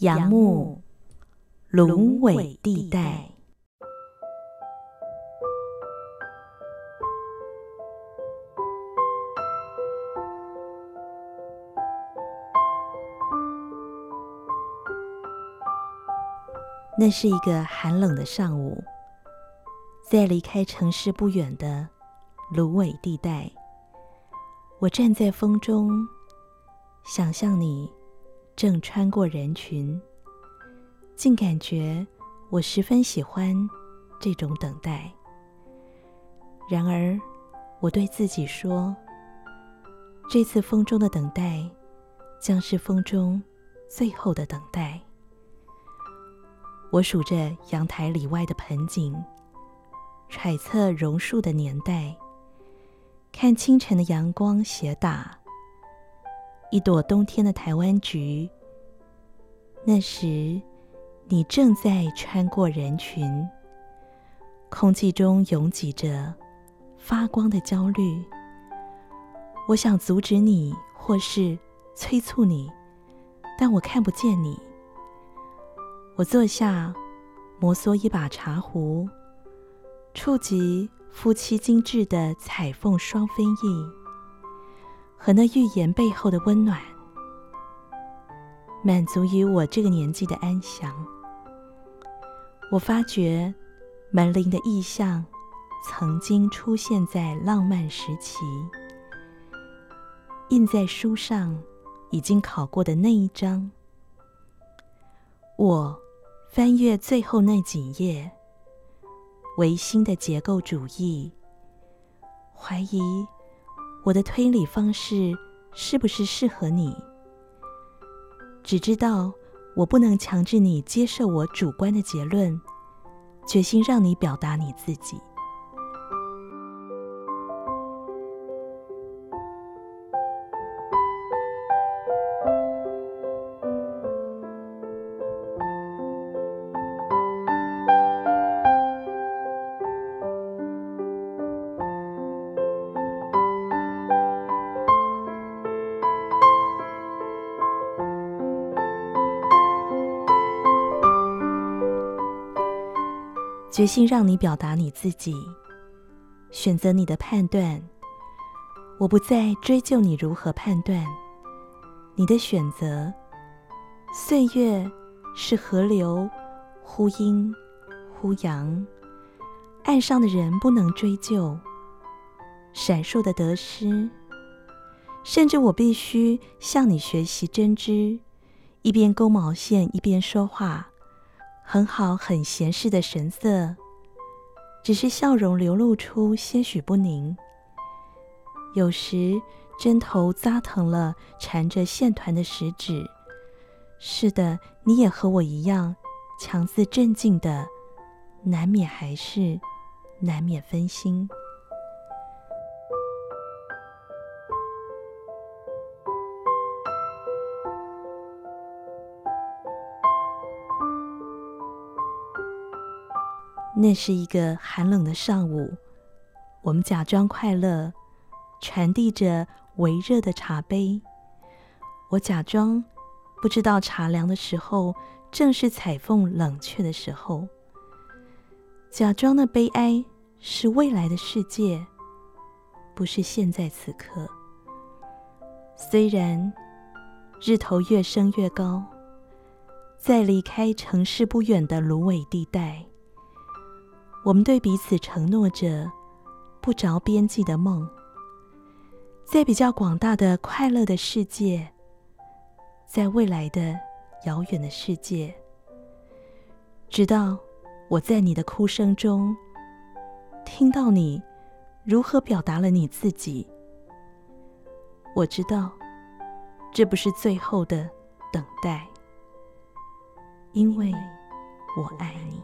杨木，芦苇地带。那是一个寒冷的上午，在离开城市不远的芦苇地带，我站在风中，想象你正穿过人群，竟感觉我十分喜欢这种等待。然而，我对自己说，这次风中的等待，将是风中最后的等待。我数着阳台里外的盆景，揣测榕树的年代，看清晨的阳光斜打一朵冬天的台湾菊。那时，你正在穿过人群，空气中拥挤着发光的焦虑。我想阻止你，或是催促你，但我看不见你。我坐下，摩挲一把茶壶，触及夫妻精致的彩凤双飞翼和那预言背后的温暖，满足于我这个年纪的安详。我发觉门铃的意象曾经出现在浪漫时期，印在书上已经考过的那一张。我。翻阅最后那几页，唯心的结构主义，怀疑我的推理方式是不是适合你？只知道我不能强制你接受我主观的结论，决心让你表达你自己。决心让你表达你自己，选择你的判断。我不再追究你如何判断。你的选择，岁月是河流，忽阴忽阳，岸上的人不能追究。闪烁的得失，甚至我必须向你学习针织，一边勾毛线一边说话。很好，很闲适的神色，只是笑容流露出些许不宁。有时针头扎疼了，缠着线团的食指。是的，你也和我一样，强自镇静的，难免还是难免分心。那是一个寒冷的上午，我们假装快乐，传递着微热的茶杯。我假装不知道茶凉的时候，正是彩凤冷却的时候。假装的悲哀是未来的世界，不是现在此刻。虽然日头越升越高，在离开城市不远的芦苇地带。我们对彼此承诺着不着边际的梦，在比较广大的快乐的世界，在未来的遥远的世界，直到我在你的哭声中听到你如何表达了你自己。我知道这不是最后的等待，因为我爱你。